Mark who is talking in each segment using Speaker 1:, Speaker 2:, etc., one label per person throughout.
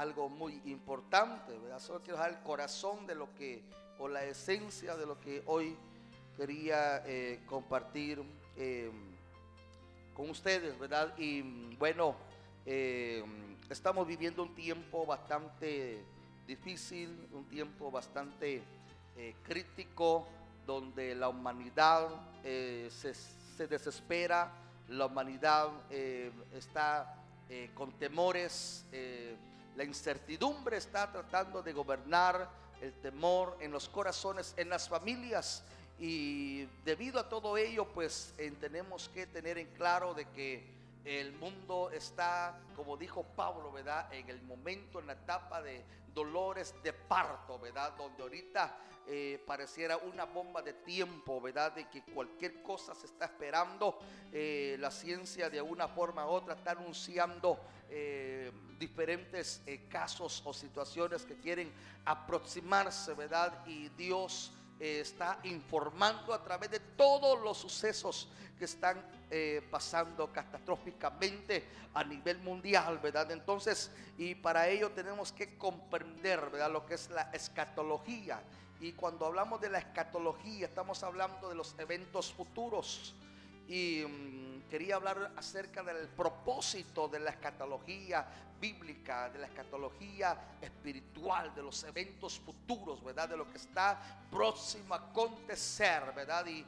Speaker 1: algo muy importante, ¿verdad? Solo quiero dejar el corazón de lo que, o la esencia de lo que hoy quería eh, compartir eh, con ustedes, ¿verdad? Y bueno, eh, estamos viviendo un tiempo bastante difícil, un tiempo bastante crítico, donde la humanidad se, se, desespera, la humanidad está con temores la incertidumbre está tratando de gobernar el temor en los corazones, en las familias. Y debido a todo ello, pues tenemos que tener en claro de que el mundo está, como dijo Pablo, ¿verdad? En el momento, en la etapa de dolores de parto, ¿verdad? Donde ahorita eh, pareciera una bomba de tiempo, ¿verdad? De que cualquier cosa se está esperando. Eh, la ciencia de una forma u otra está anunciando eh, diferentes casos o situaciones que quieren aproximarse, ¿verdad? Y Dios está informando a través de todos los sucesos que están eh, pasando catastróficamente a nivel mundial, ¿verdad? Entonces, y para ello tenemos que comprender, ¿verdad? Lo que es la escatología. Y cuando hablamos de la escatología, estamos hablando de los eventos futuros. Y mm, quería hablar acerca del propósito de la escatología bíblica, de la escatología espiritual, de los eventos futuros, ¿verdad? De lo que está próximo a acontecer, ¿verdad? Y,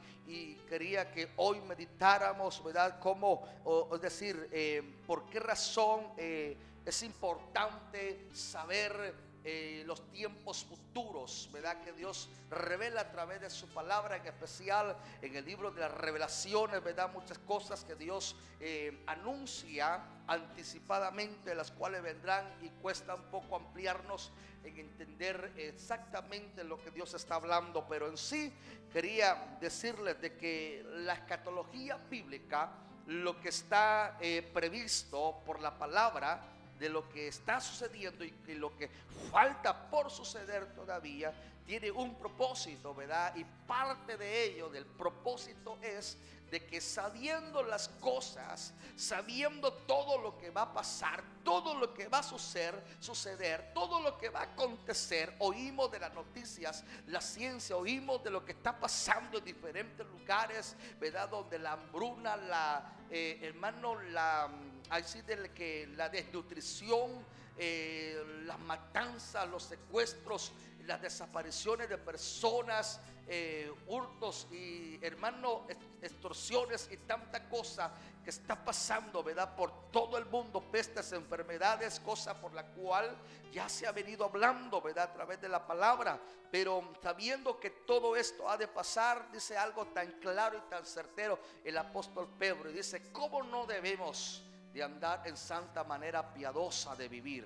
Speaker 1: quería que hoy meditáramos, ¿verdad? Cómo, es decir, eh, por qué razón eh, es importante saber eh, los tiempos futuros, ¿verdad? Que Dios revela a través de su palabra, en especial en el libro de las revelaciones, ¿verdad? Muchas cosas que Dios eh, anuncia anticipadamente, las cuales vendrán y cuesta un poco ampliarnos en entender exactamente lo que Dios está hablando, pero en sí quería decirles de que la escatología bíblica, lo que está eh, previsto por la palabra, de lo que está sucediendo y que lo que falta por suceder todavía tiene un propósito, ¿verdad? Y parte de ello, del propósito es de que sabiendo las cosas, sabiendo todo lo que va a pasar, todo lo que va a suceder, suceder, todo lo que va a acontecer, oímos de las noticias, la ciencia, oímos de lo que está pasando en diferentes lugares, ¿verdad? Donde la hambruna, la, eh, hermano, la así de que la desnutrición, eh, las matanzas, los secuestros, las desapariciones de personas, eh, hurtos y hermano, extorsiones y tanta cosa que está pasando, ¿verdad? Por todo el mundo, pestes, enfermedades, cosa por la cual ya se ha venido hablando, ¿verdad? A través de la palabra. Pero sabiendo que todo esto ha de pasar, dice algo tan claro y tan certero el apóstol Pedro. Y dice, ¿cómo no debemos? De andar en santa manera piadosa de vivir.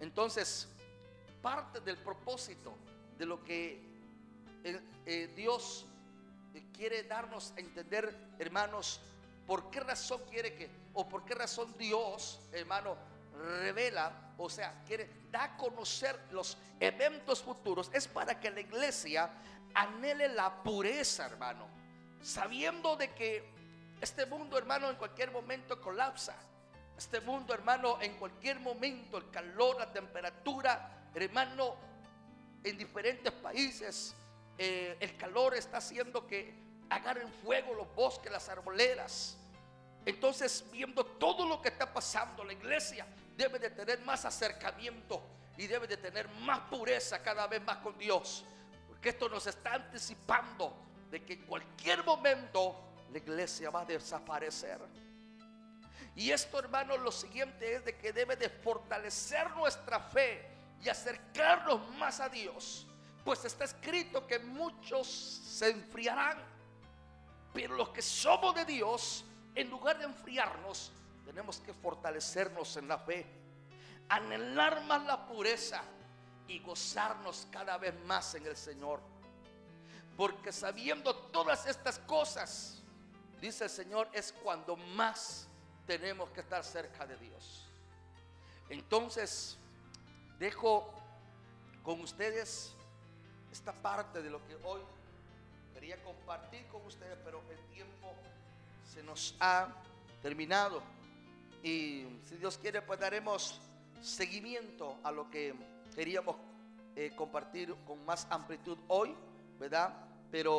Speaker 1: Entonces, parte del propósito de lo que eh, eh, Dios quiere darnos a entender, hermanos, por qué razón quiere que, o por qué razón Dios, hermano, revela, o sea, quiere dar a conocer los eventos futuros, es para que la iglesia anhele la pureza, hermano, sabiendo de que este mundo, hermano, en cualquier momento colapsa. Este mundo, hermano, en cualquier momento, el calor, la temperatura, hermano, en diferentes países, eh, el calor está haciendo que agarren fuego los bosques, las arboleras. Entonces, viendo todo lo que está pasando, la iglesia debe de tener más acercamiento y debe de tener más pureza cada vez más con Dios. Porque esto nos está anticipando de que en cualquier momento la iglesia va a desaparecer. Y esto, hermano, lo siguiente es de que debe de fortalecer nuestra fe y acercarnos más a Dios. Pues está escrito que muchos se enfriarán. Pero los que somos de Dios, en lugar de enfriarnos, tenemos que fortalecernos en la fe, anhelar más la pureza y gozarnos cada vez más en el Señor. Porque sabiendo todas estas cosas, dice el Señor, es cuando más tenemos que estar cerca de Dios. Entonces, dejo con ustedes esta parte de lo que hoy quería compartir con ustedes, pero el tiempo se nos ha terminado. Y si Dios quiere, pues daremos seguimiento a lo que queríamos eh, compartir con más amplitud hoy, ¿verdad? Pero